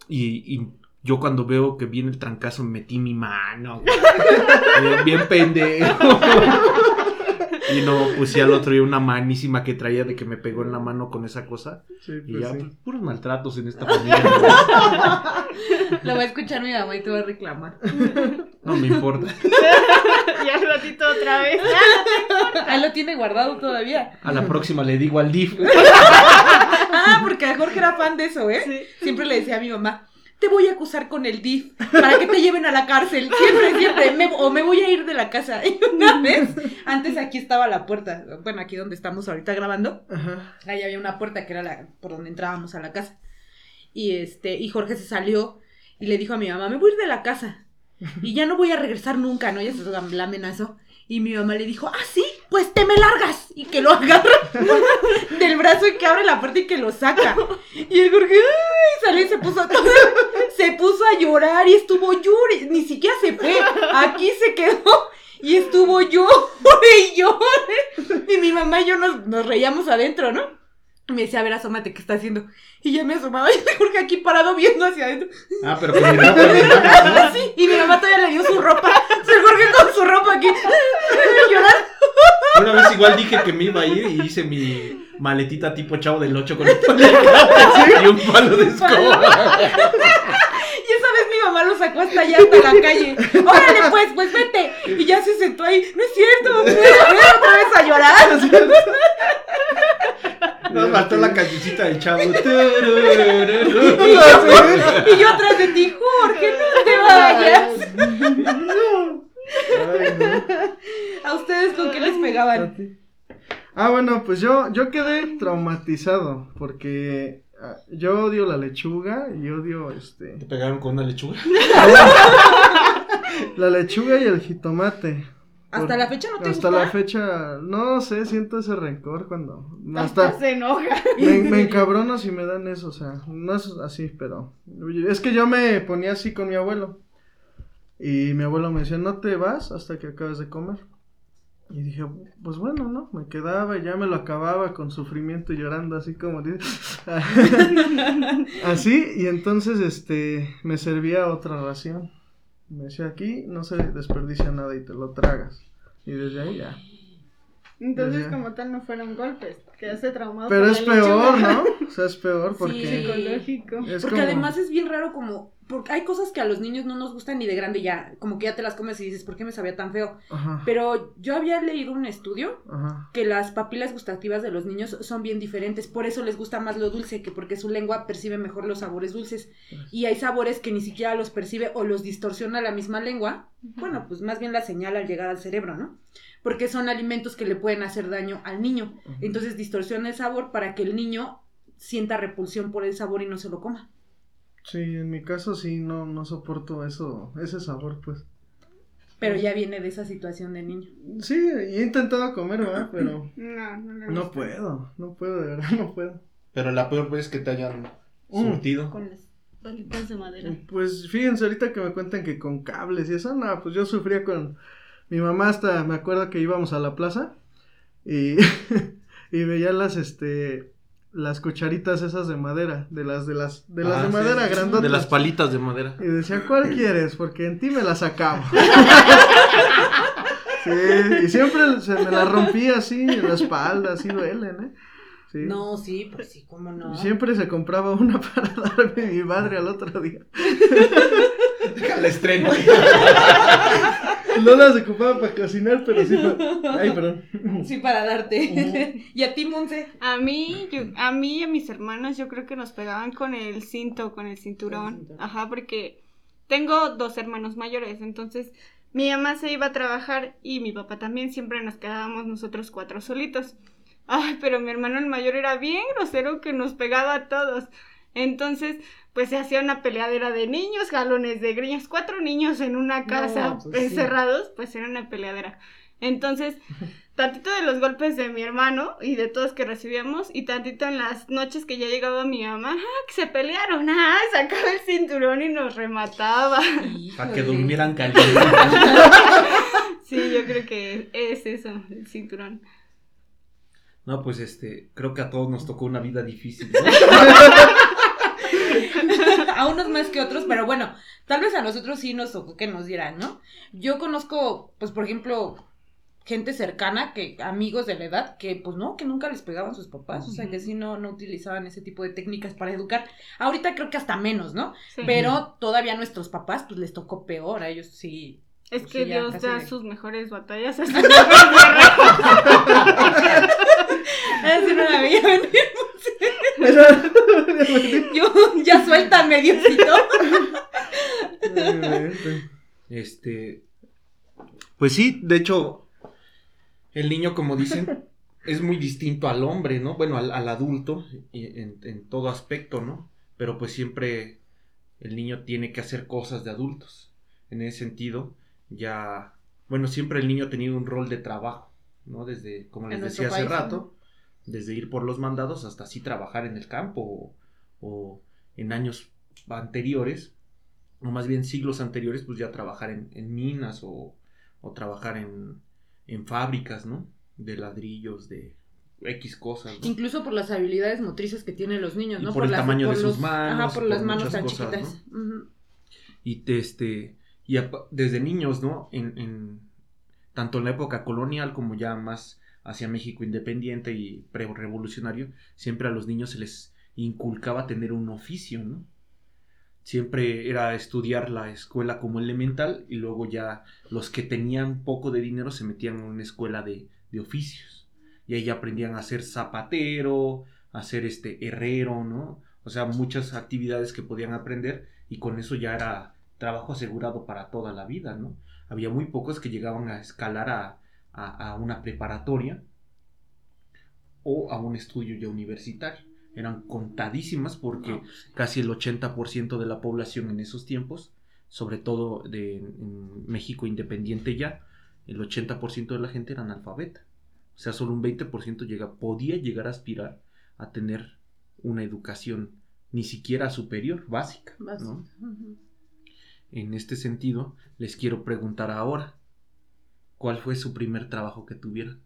Y, y yo cuando veo que viene el trancazo metí mi mano. güey. bien, bien pendejo. Y no, pues sí, al otro día una manísima que traía de que me pegó en la mano con esa cosa. Sí, Y pues ya, sí. pues, puros maltratos en esta familia. Lo va a escuchar mi mamá y te va a reclamar. No me importa. *laughs* y al ratito otra vez. Ah, lo tiene guardado todavía. A la próxima le digo al DIF. *laughs* Ah, porque Jorge era fan de eso, ¿eh? Sí. Siempre le decía a mi mamá, te voy a acusar con el DIF para que te lleven a la cárcel. Siempre, siempre. me- o me voy a ir de la casa. *laughs* Y una vez, antes aquí estaba la puerta. Bueno, aquí donde estamos ahorita grabando. Ajá. Ahí había una puerta que era la por donde entrábamos a la casa. Y este, y Jorge se salió y le dijo a mi mamá, me voy a ir de la casa. *laughs* Y ya no voy a regresar nunca, ¿no? Ya se la, la amenazó. Y mi mamá le dijo, ah, sí, pues te me largas. Y que lo *laughs* agarra del brazo y que abre la puerta y que lo saca. Y el Jorge, ay, salió y se puso a se puso a llorar y estuvo llore, ni siquiera se fue. Aquí se quedó y estuvo llore y llore. Y mi mamá y yo nos, nos reíamos adentro, ¿no? Me decía, a ver, asómate, ¿qué está haciendo? Y ya me asomaba y el Jorge aquí parado viendo hacia adentro. Ah, pero con mi *laughs* ropa. Así, y mi mamá todavía le dio su ropa. El Jorge con su ropa aquí, *laughs* llorando. Una vez igual dije que me iba a ir y hice mi maletita tipo chavo del 8 con un palo de y un palo de escoba. Y esa vez mi mamá lo sacó hasta allá, hasta la calle. Órale, pues, pues vete. Y ya se sentó ahí. No es cierto. Otra vez a llorar. Nos faltó chavo. Y yo, y yo atrás de ti, Jorge, no te vayas. Ay, no. ¿A ustedes con qué les pegaban? Ah, bueno, pues yo, yo quedé traumatizado porque ah, yo odio la lechuga y odio este ¿Te pegaron con una lechuga? *laughs* la lechuga y el jitomate. Hasta la fecha no te Hasta gusta? la no no sé, siento ese rencor cuando Hasta hasta se enoja. me, *laughs* me encabrono si me dan eso, o sea, no es así, pero es que yo me ponía así con mi abuelo y mi abuelo me decía, "No te vas hasta que acabes de comer." Y dije, pues bueno, ¿no? Me quedaba y ya me lo acababa con sufrimiento y llorando, así como *laughs* *laughs* así, y entonces este me servía otra ración. Me decía, aquí no se desperdicia nada y te lo tragas. Y desde ahí ya. Entonces, como tal, no fueron golpes, quedaste traumado. Pero es peor, lechuga. ¿no? O sea, es peor porque... Psicológico. Es Porque como- además es bien raro como, porque hay cosas que a los niños no nos gustan ni de grande ya, como que ya te las comes y dices, ¿por qué me sabía tan feo? Ajá, Pero yo había leído un estudio ajá. que las papilas gustativas de los niños son bien diferentes, por eso les gusta más lo dulce, que porque su lengua percibe mejor los sabores dulces. Y hay sabores que ni siquiera los percibe o los distorsiona la misma lengua, bueno, pues más bien la señal al llegar al cerebro, ¿no? Porque son alimentos que le pueden hacer daño al niño. Entonces distorsiona el sabor para que el niño sienta repulsión por el sabor y no se lo coma. Sí, en mi caso sí, no, no soporto eso, ese sabor, pues. Pero ya viene de esa situación de niño. Sí, y he intentado comer, ¿verdad? Pero *clears throat* No, no no puedo, no puedo, de verdad, no puedo. Pero la peor vez que te hayan Mm. surtido. Con las bolitas de madera. Pues fíjense ahorita que me cuentan que con cables y eso, no, pues yo sufría con mi mamá hasta, me acuerdo que íbamos a la plaza y, *laughs* y veía las, este, las cucharitas esas de madera, de las, de las, de las Ah, de sí, madera sí, grandotas. De las palitas de madera. Y decía, ¿cuál quieres? Porque en ti me las acabo. *laughs* sí, y siempre se me la rompía así en la espalda, así duelen, ¿eh? Sí. No, sí, pues sí, cómo no. Siempre se compraba una para darme mi madre al otro día. Al estreno. *laughs* No las ocupaba para cocinar, pero sí para... Ay, perdón. Sí, para darte. *laughs* ¿Y a ti, Monse? A mí, yo- a mí y a mis hermanos yo creo que nos pegaban con el cinto, con el Con cinturón. el cinturón. Ajá, porque tengo dos hermanos mayores, entonces mi mamá se iba a trabajar y mi papá también, siempre nos quedábamos nosotros cuatro solitos. Ay, pero mi hermano el mayor era bien grosero que nos pegaba a todos. Entonces, pues se hacía una peleadera de niños, galones de griñas, cuatro niños en una casa pues sí. encerrados, pues era una peleadera. Entonces, *laughs* tantito de los golpes de mi hermano y de todos que recibíamos, y tantito en las noches que ya llegaba mi mamá, ah, que se pelearon, ah, sacaba el cinturón y nos remataba. Para que durmieran *laughs* calientes. Sí, yo creo que es eso, el cinturón. No, pues este, creo que a todos nos tocó una vida difícil. ¿no? *laughs* a unos más que otros, pero bueno, tal vez a nosotros sí nos tocó que nos dieran, ¿no? Yo conozco, pues, por ejemplo, gente cercana, que amigos de la edad, que pues no, que nunca les pegaban sus papás, o sea, que sí no, no utilizaban ese tipo de técnicas para educar. Ahorita creo que hasta menos, ¿no? Sí. Pero todavía a nuestros papás, pues les tocó peor, a ellos sí. es pues, que sí, Dios da de- sus mejores batallas a sus mejores Así no la veía venir. Yo, ya suéltame, Diosito. *laughs* Este. Pues sí, de hecho, el niño, como dicen, es muy distinto al hombre, ¿no? Bueno, al, al adulto, y en, en todo aspecto, ¿no? Pero pues siempre el niño tiene que hacer cosas de adultos. En ese sentido, ya. Bueno, siempre el niño ha tenido un rol de trabajo, ¿no? Desde, como les decía hace país, rato, desde ir por los mandados hasta así trabajar en el campo o, o en años anteriores, o más bien siglos anteriores, pues ya trabajar en, en minas o, o trabajar en, en fábricas, ¿no? De ladrillos, de X cosas, ¿no? Incluso por las habilidades motrices que tienen los niños, Y ¿no? por el las- tamaño de sus manos, Ajá, por por las manos tan cosas, chiquitas. Y te- este y desde niños, ¿no? En, en- tanto en la época colonial como ya más hacia México independiente y pre-revolucionario, siempre a los niños se les inculcaba tener un oficio, ¿no? Siempre era estudiar la escuela como elemental y luego ya los que tenían poco de dinero se metían en una escuela de, de oficios. Y ahí aprendían a ser zapatero, a ser este herrero, ¿no? O sea, muchas actividades que podían aprender y con eso ya era trabajo asegurado para toda la vida, ¿no? Había muy pocos que llegaban a escalar a, a- a una preparatoria o a un estudio ya universitario. Eran contadísimas porque No, pues, casi el 80% de la población en esos tiempos, sobre todo de, en México independiente ya, el 80% de la gente era analfabeta. O sea, solo un 20% llega, podía llegar a aspirar a tener una educación ni siquiera superior, básica. En este sentido, les quiero preguntar ahora, ¿cuál fue su primer trabajo que tuvieron?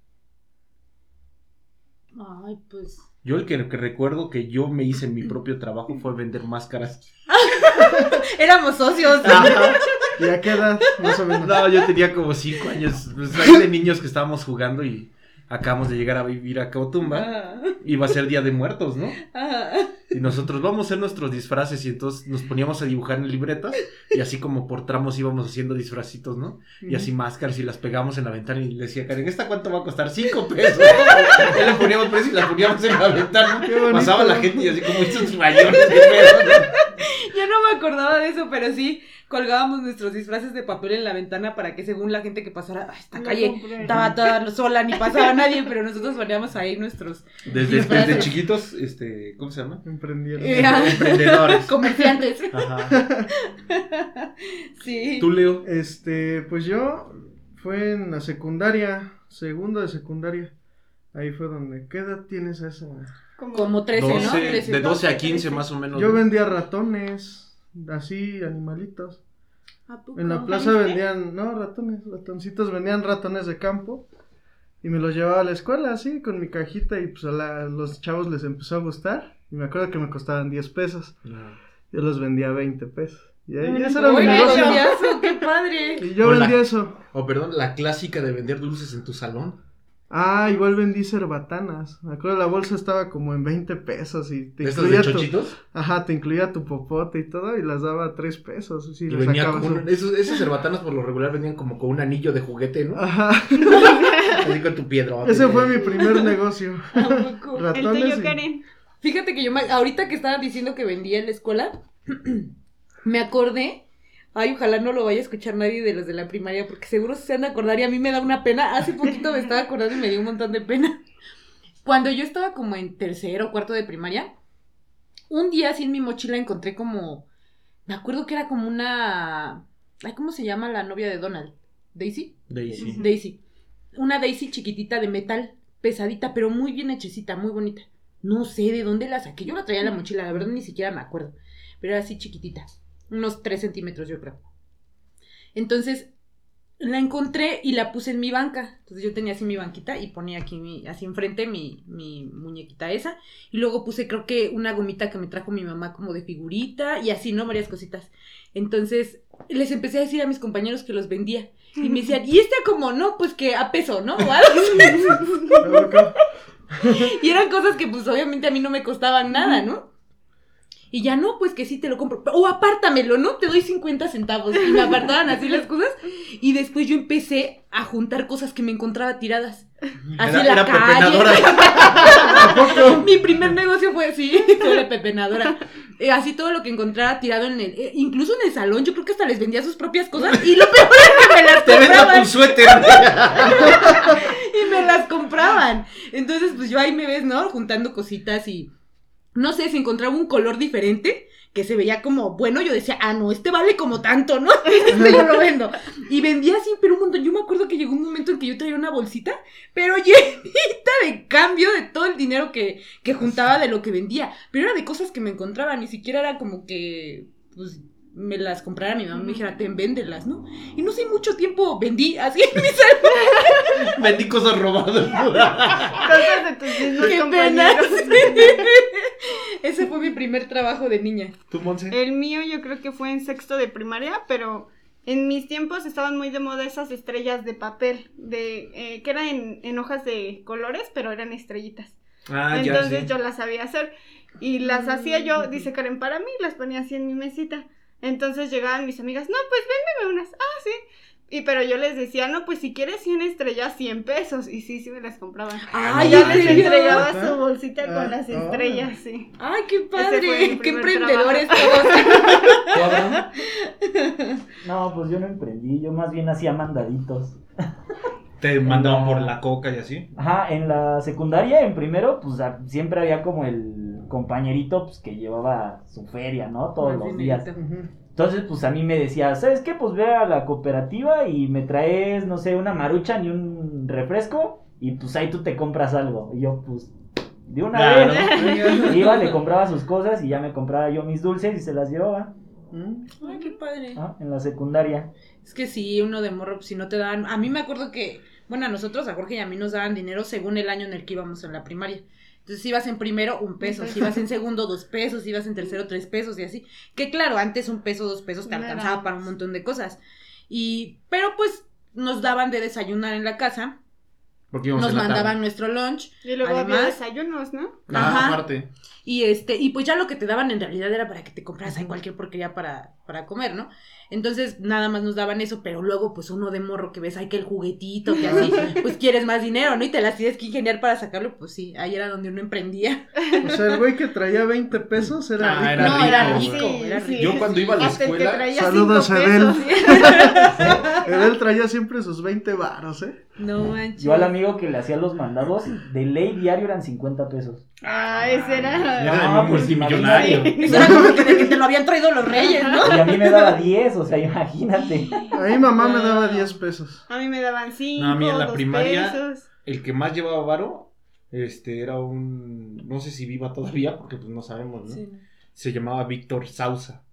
Ay, pues. Yo el que, que recuerdo que yo me hice en mi *laughs* propio trabajo fue vender máscaras. *laughs* Éramos socios. *laughs* ¿Y a qué edad? Más o menos. No, yo tenía como cinco años, pues ahí de niños que estábamos jugando y, acabamos de llegar a vivir a Cautumba. Ah, Iba a ser Día de Muertos, ¿no? ah. *laughs* Y nosotros vamos a hacer nuestros disfraces y entonces nos poníamos a dibujar en libretas y así como por tramos íbamos haciendo disfracitos, ¿no? Y así máscaras y las pegamos en la ventana y le decía, Karen, ¿esta cuánto va a costar? Cinco pesos. *laughs* Ya le poníamos precio y las poníamos en la ventana. Pasaba la gente y así como estos rayones. Yo no me acordaba de eso, pero sí colgábamos nuestros disfraces de papel en la ventana para que según la gente que pasara, "Ay, esta calle compré". estaba toda sola, ni pasaba nadie, pero nosotros poníamos ahí nuestros Desde, Disfraces. desde chiquitos, este, ¿cómo se llama? Emprendieron. Eh. Emprendedores. *laughs* comerciantes. Ajá. *laughs* Sí. ¿Tú, Leo? Este, pues yo fue en la secundaria, segundo de secundaria. Ahí fue donde, ¿qué edad tienes a esa? Como 13, ¿no? 12, 13. de 12 a 15 más o menos. Yo vendía ratones, así, animalitos. ¿A poco? En la plaza vendían, no, ratones, ratoncitos, vendían ratones de campo. Y me los llevaba a la escuela, así, con mi cajita. Y pues a la- los chavos les empezó a gustar. Y me acuerdo que me costaban 10 pesos. Yo los vendía a 20 pesos. Y ahí, Ay, ese era mi ¡Uy, negocio. ¡Qué padre! Y yo Hola. vendía eso. O perdón, la clásica de vender dulces en tu salón. Ah, igual vendí cerbatanas. Me acuerdo la bolsa estaba como en 20 pesos y te ¿Estas de incluía tu, chochitos? ajá, te incluía tu popote y todo y las daba a 3 pesos. Sí, y venía con un- esos, esos cerbatanas por lo regular venían como con un anillo de juguete, ¿no? Ajá, *laughs* Así con tu piedra. ese fue mi primer negocio. *laughs* ¿A poco? *laughs* El Ratones tuyo, y- Karen. Fíjate que yo, me- ahorita que estaba diciendo que vendía en la escuela, *clears throat* me acordé. Ay, ojalá no lo vaya a escuchar nadie de los de la primaria, porque seguro se han de acordar y a mí me da una pena. Hace poquito me estaba acordando y me dio un montón de pena. Cuando yo estaba como en tercero o cuarto de primaria, un día así en mi mochila encontré como. Me acuerdo que era como una. Ay, ¿cómo se llama la novia de Donald? ¿Daisy? Daisy. Daisy. Una Daisy chiquitita de metal, pesadita, pero muy bien hechecita, muy bonita. No sé de dónde la saqué. Yo la traía en la mochila, la verdad ni siquiera me acuerdo. Pero era así chiquitita. Unos 3 centímetros, yo creo. Entonces, la encontré y la puse en mi banca. Entonces yo tenía así mi banquita y ponía aquí mi, así enfrente mi, mi muñequita esa. Y luego puse creo que una gomita que me trajo mi mamá como de figurita y así, ¿no? Varias cositas. Entonces les empecé a decir a mis compañeros que los vendía. Y me decían, ¿y este como no? Pues que a peso, ¿no? O algo *laughs* *laughs* y eran cosas que pues obviamente a mí no me costaban nada, ¿no? Y ya no, pues que sí te lo compro. O apártamelo, ¿no? Te doy 50 centavos. Y me apartaban así las cosas. Y después yo empecé a juntar cosas que me encontraba tiradas. Así Era- en la era calle. pepenadora. *laughs* Mi primer negocio fue así, sobre pepenadora. Eh, así todo lo que encontraba tirado en el. eh, incluso en el salón, yo creo que hasta les vendía sus propias cosas. Y lo peor es que me las Te compraban. tu suéter. *laughs* y me las compraban. Entonces, pues yo ahí me ves, ¿no? Juntando cositas y. No sé, si encontraba un color diferente que se veía como bueno, yo decía, ah, no, este vale como tanto, ¿no? *laughs* Este yo lo vendo. Y vendía así, pero un montón. Yo me acuerdo que llegó un momento en que yo traía una bolsita, pero *laughs* llenita de cambio de todo el dinero que, que juntaba de lo que vendía. Pero era de cosas que me encontraba, ni siquiera era como que, pues, me las comprara mi mamá, me dijera, ten, véndelas, ¿no? Y no sé, mucho tiempo vendí así *laughs* en mi salón. Vendí cosas robadas. Cosas de tus mismos ¡Qué compañeros. *laughs* Ese fue mi primer trabajo de niña. ¿Tú, Monse? El mío yo creo que fue en sexto de primaria, pero en mis tiempos estaban muy de moda esas estrellas de papel, de eh, que eran en, en hojas de colores, pero eran estrellitas. Ah, Entonces sí. yo las sabía hacer y las hacía yo, dice Karen, para mí, las ponía así en mi mesita. Entonces llegaban mis amigas, no, pues véndeme unas. Ah, sí. Y pero yo les decía, no, pues si quieres 100 estrellas, 100 pesos. Y sí, sí me las compraban. Ay, Y yo ¿en les entregaba ¿Ah? su bolsita Ah, con las ah. estrellas, sí. Ay, qué padre. Qué emprendedores *laughs* todos. No, pues yo no emprendí, yo más bien hacía mandaditos. Te mandaban por la coca y así. Ajá, en la secundaria, en primero, pues siempre había como el compañerito pues, que llevaba su feria, ¿no? Todos Más los días. Entonces, pues a mí me decía, ¿sabes qué? Pues ve a la cooperativa y me traes, no sé, una marucha ni un refresco y pues ahí tú te compras algo. Y yo, pues, de una Claro. vez *laughs* iba, le compraba sus cosas y ya me compraba yo mis dulces y se las llevaba Mm. Ay, qué padre. en la secundaria. Es que sí, uno de morro, pues, si no te dan. A mí me acuerdo que, bueno, a nosotros, a Jorge y a mí nos daban dinero según el año en el que íbamos en la primaria. Entonces, si ibas en primero, un peso. Si ibas en segundo, dos pesos. Si ibas en tercero, tres pesos y así. Que claro, antes un peso, dos pesos te alcanzaba para un montón de cosas. Y, pero pues, nos daban de desayunar en la casa. Porque íbamos nos en la tarde. mandaban nuestro lunch. Y luego había Además- desayunos, ¿no? Ajá, Ajá. aparte. Y este, y pues ya lo que te daban en realidad era para que te compraras en cualquier porquería para, para comer, ¿no? Entonces, nada más nos daban eso, pero luego, pues uno de morro que ves, ay, que el juguetito, que así, *laughs* pues quieres más dinero, ¿no? Y te las tienes que ingeniar para sacarlo, pues sí, ahí era donde uno emprendía. *laughs* O sea, el güey que traía 20 pesos era Ah, rico. era no, rico, era rico, era rico. Yo cuando iba a la Hasta el que escuela- traía Saludos a Edel. Él *laughs* traía siempre sus 20 varos, ¿eh? No manches. Yo al amigo que le hacía los mandados, de ley diario eran 50 pesos. Ah, ese era. Era No, un pues, multimillonario. Eso era como que, de que te lo habían traído los reyes, ¿no? Y a mí me daba 10, o sea, imagínate. A mi mamá me daba 10 pesos. A mí me daban cinco, No, a mí en la primaria- pesos. El que más llevaba varo, este, era un, no sé si viva todavía, porque pues no sabemos, ¿no? Sí. Se llamaba Víctor Sausa.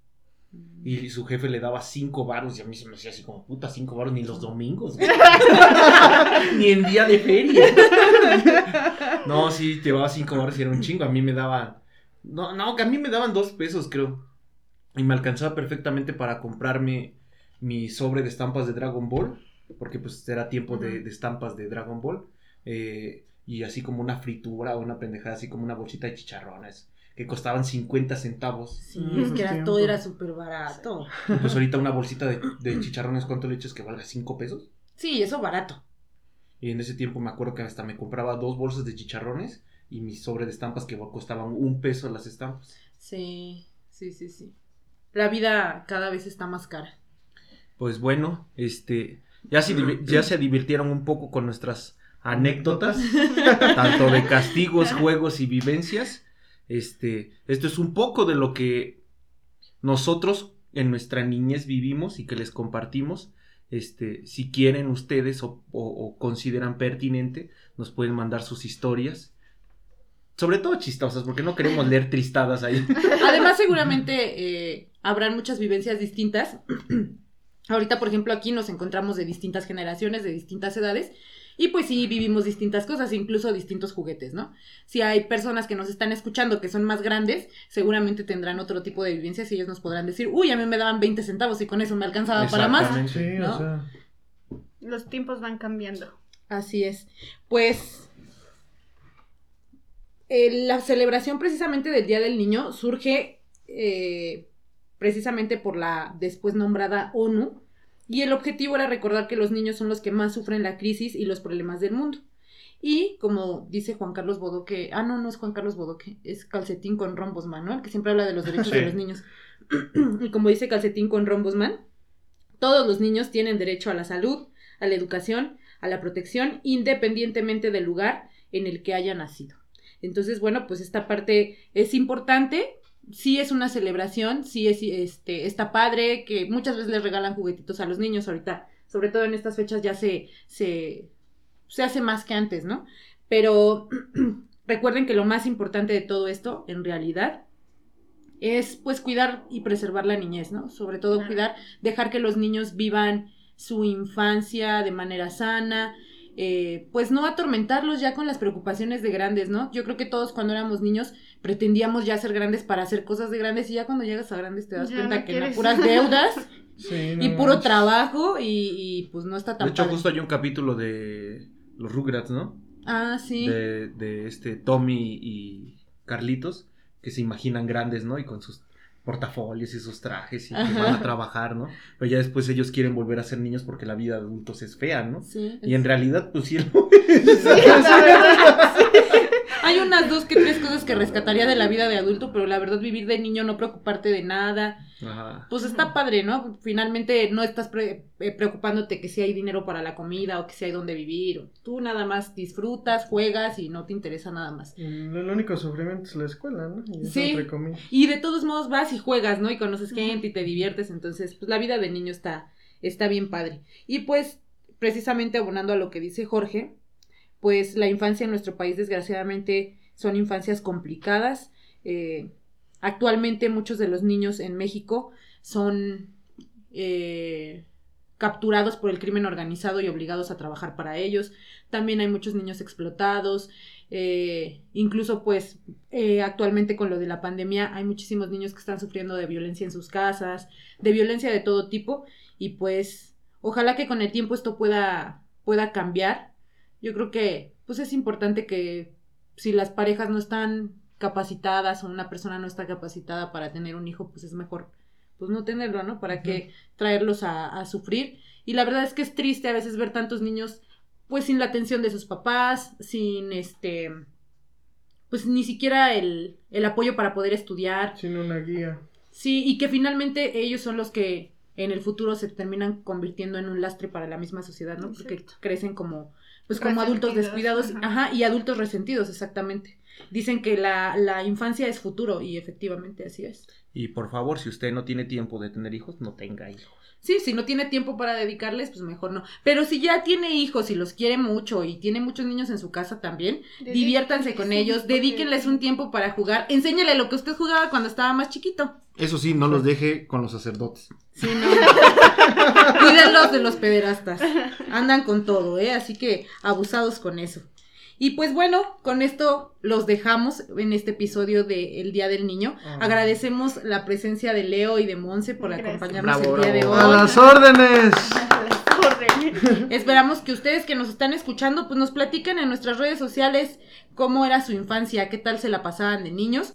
Y su jefe le daba cinco varos y a mí se me hacía así como, puta, cinco varos ni los domingos. güey. *laughs* *laughs* ni en día de feria. *laughs* no, sí, te llevaba cinco y era un chingo. A mí me daban, no, no, que a mí me daban dos pesos, creo. Y me alcanzaba perfectamente para comprarme mi sobre de estampas de Dragon Ball. Porque pues era tiempo de, estampas de Dragon Ball. eh, y así como una fritura o una pendejada, así como una bolsita de chicharrones. Que costaban 50 centavos. Sí, Mm, es que era, todo era súper barato. Y pues ahorita una bolsita de, de chicharrones, ¿cuánto le echas que valga 5 pesos? Sí, eso barato. Y en ese tiempo me acuerdo que hasta me compraba dos bolsas de chicharrones y mi sobre de estampas que costaban un peso las estampas. Sí, sí, sí, sí. La vida cada vez está más cara. Pues bueno, este, ya se, ya se divirtieron un poco con nuestras anécdotas, *laughs* tanto de castigos, juegos y vivencias. Este, esto es un poco de lo que nosotros en nuestra niñez vivimos y que les compartimos. Este, si quieren ustedes o, consideran pertinente, nos pueden mandar sus historias. Sobre todo chistosas, porque no queremos leer tristadas ahí. *laughs* Además, seguramente eh, habrán muchas vivencias distintas. *clears throat* Ahorita, por ejemplo, aquí nos encontramos de distintas generaciones, de distintas edades, y pues sí vivimos distintas cosas, incluso distintos juguetes, ¿no? Si hay personas que nos están escuchando que son más grandes, seguramente tendrán otro tipo de vivencias y ellos nos podrán decir, uy, a mí me daban 20 centavos y con eso me alcanzaba para más. Sí, ¿No? o sea. Los tiempos van cambiando. Así es. Pues eh, la celebración precisamente del Día del Niño surge eh, precisamente por la después nombrada ONU y el objetivo era recordar que los niños son los que más sufren la crisis y los problemas del mundo. Y como dice Juan Carlos Bodoque, ah, no, no es Juan Carlos Bodoque, es Calcetín con Rombosman, ¿no? El que siempre habla de los derechos Sí. de los niños. *clears throat* y como dice Calcetín con Rombosman, todos los niños tienen derecho a la salud, a la educación, a la protección, independientemente del lugar en el que haya nacido. Entonces, bueno, pues esta parte es importante. Sí es una celebración, sí es este, está padre, que muchas veces les regalan juguetitos a los niños ahorita, sobre todo en estas fechas ya se, se, se hace más que antes, ¿no? Pero *clears throat* recuerden que lo más importante de todo esto, en realidad, es pues cuidar y preservar la niñez, ¿no? Sobre todo Claro. cuidar, dejar que los niños vivan su infancia de manera sana, eh, pues no atormentarlos ya con las preocupaciones de grandes, ¿no? Yo creo que todos cuando éramos niños pretendíamos ya ser grandes para hacer cosas de grandes y ya cuando llegas a grandes te das Ya cuenta no que no, puras deudas *laughs* Sí, y puro manches. trabajo y, y, pues no está tan De hecho, padre. justo hay un capítulo de los Rugrats, ¿no? Ah, sí. de, de este Tommy y Carlitos que se imaginan grandes, ¿no? Y con sus portafolios y sus trajes y que van a trabajar, ¿no? Pero ya después ellos quieren volver a ser niños porque la vida de adultos es fea, ¿no? Sí, Y en es- realidad, pues sí, *laughs* La verdad, Hay unas dos que tres cosas que rescataría de la vida de adulto, pero la verdad vivir de niño, no preocuparte de nada, Ajá. pues está padre, ¿no? Finalmente no estás pre- eh, preocupándote que si hay dinero para la comida o que si hay dónde vivir. o- Tú nada más disfrutas, juegas y no te interesa nada más. El, el único sufrimiento es la escuela, ¿no? Y Sí. entre comillas. Y de todos modos vas y juegas, ¿no? Y conoces gente y te diviertes, entonces pues la vida de niño está, está bien padre. Y pues precisamente abonando a lo que dice Jorge, pues la infancia en nuestro país desgraciadamente son infancias complicadas. Eh, actualmente muchos de los niños en México son eh, capturados por el crimen organizado y obligados a trabajar para ellos. También hay muchos niños explotados. eh, incluso pues eh, actualmente con lo de la pandemia hay muchísimos niños que están sufriendo de violencia en sus casas, de violencia de todo tipo y pues ojalá que con el tiempo esto pueda, pueda cambiar. Yo creo que pues es importante que si las parejas no están capacitadas o una persona no está capacitada para tener un hijo, pues es mejor pues no tenerlo, ¿no? Para que traerlos a, a sufrir. Y la verdad es que es triste a veces ver tantos niños pues sin la atención de sus papás, sin este pues ni siquiera el, el apoyo para poder estudiar. Sin una guía. Sí, y que finalmente ellos son los que en el futuro se terminan convirtiendo en un lastre para la misma sociedad, ¿no? Porque Exacto. crecen como, pues como adultos descuidados, ajá. ajá. y adultos resentidos, exactamente. Dicen que la, la infancia es futuro, y efectivamente así es. Y por favor, si usted no tiene tiempo de tener hijos, no tenga hijos. Sí, si no tiene tiempo para dedicarles, pues mejor no. Pero si ya tiene hijos y los quiere mucho y tiene muchos niños en su casa también, diviértanse con sí, ellos, dedíquenles un tiempo para jugar, enséñale lo que usted jugaba cuando estaba más chiquito. Eso sí, no los deje con los sacerdotes. Sí, no. *laughs* Cuídenlos de los pederastas. Andan con todo, ¿eh? Así que abusados con eso. Y pues bueno, con esto los dejamos en este episodio de El Día del Niño. Ah. Agradecemos la presencia de Leo y de Monse por Gracias. acompañarnos Bravo, el día de bravo. A hoy. las órdenes. *laughs* Esperamos que ustedes que nos están escuchando, pues nos platiquen en nuestras redes sociales cómo era su infancia, qué tal se la pasaban de niños.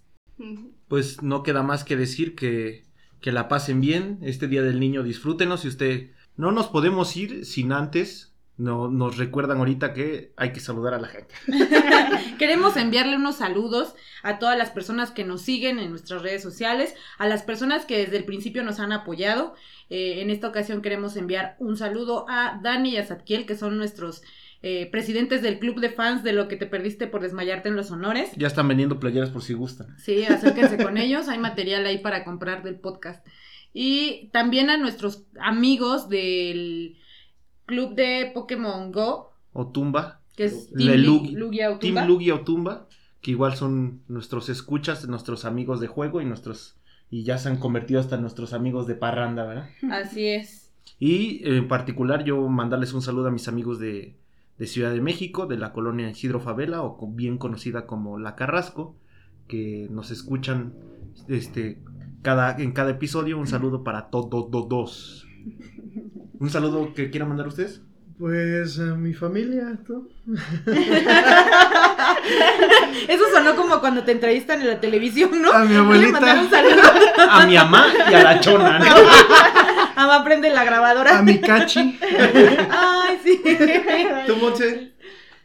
Pues no queda más que decir que, que la pasen bien. Este Día del Niño disfrútenlo. Si usted no nos podemos ir sin antes, no, nos recuerdan ahorita que hay que saludar a la gente. *laughs* Queremos enviarle unos saludos a todas las personas que nos siguen en nuestras redes sociales, a las personas que desde el principio nos han apoyado. Eh, en esta ocasión queremos enviar un saludo a Dani y a Zadkiel, que son nuestros eh, presidentes del club de fans de lo que te perdiste por desmayarte en los honores. Ya están vendiendo playeras por si gustan. Sí, acérquense con ellos, hay material ahí para comprar del podcast. Y también a nuestros amigos del club de Pokémon Go, O Tumba. que es Team Lugi- Lugia o Team. Lugia o Tumba, que igual son nuestros escuchas, nuestros amigos de juego y nuestros y ya se han convertido hasta en nuestros amigos de parranda, ¿verdad? Así es. Y en particular yo mandarles un saludo a mis amigos de, de Ciudad de México, de la colonia Isidro Favela, o bien conocida como La Carrasco, que nos escuchan este, cada, en cada episodio. Un saludo para todos. Un saludo que quieran mandar ustedes. Pues a mi familia, tú. *laughs* Eso sonó como cuando te entrevistan en la televisión, ¿no? A mi Le abuelita. *laughs* A mi mamá y a la chona. ¿no? *laughs* Mamá prende la grabadora. A mi cachi. Ay, sí. ¿Tú, Monse?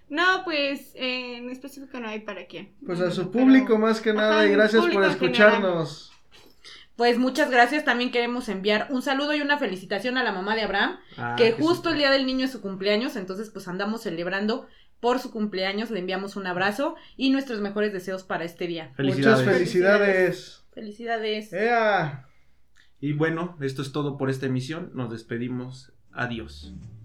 No, pues eh, en específico no hay para quién. Pues a su Pero- público más que nada Ajá, y gracias por escucharnos. Pues muchas gracias. También queremos enviar un saludo y una felicitación a la mamá de Abraham, Ah, que justo el día del niño es su cumpleaños, entonces pues andamos celebrando por su cumpleaños. Le enviamos un abrazo y nuestros mejores deseos para este día. Felicidades. Muchas felicidades. Felicidades. ¡Ea! Y bueno, esto es todo por esta emisión. Nos despedimos. Adiós.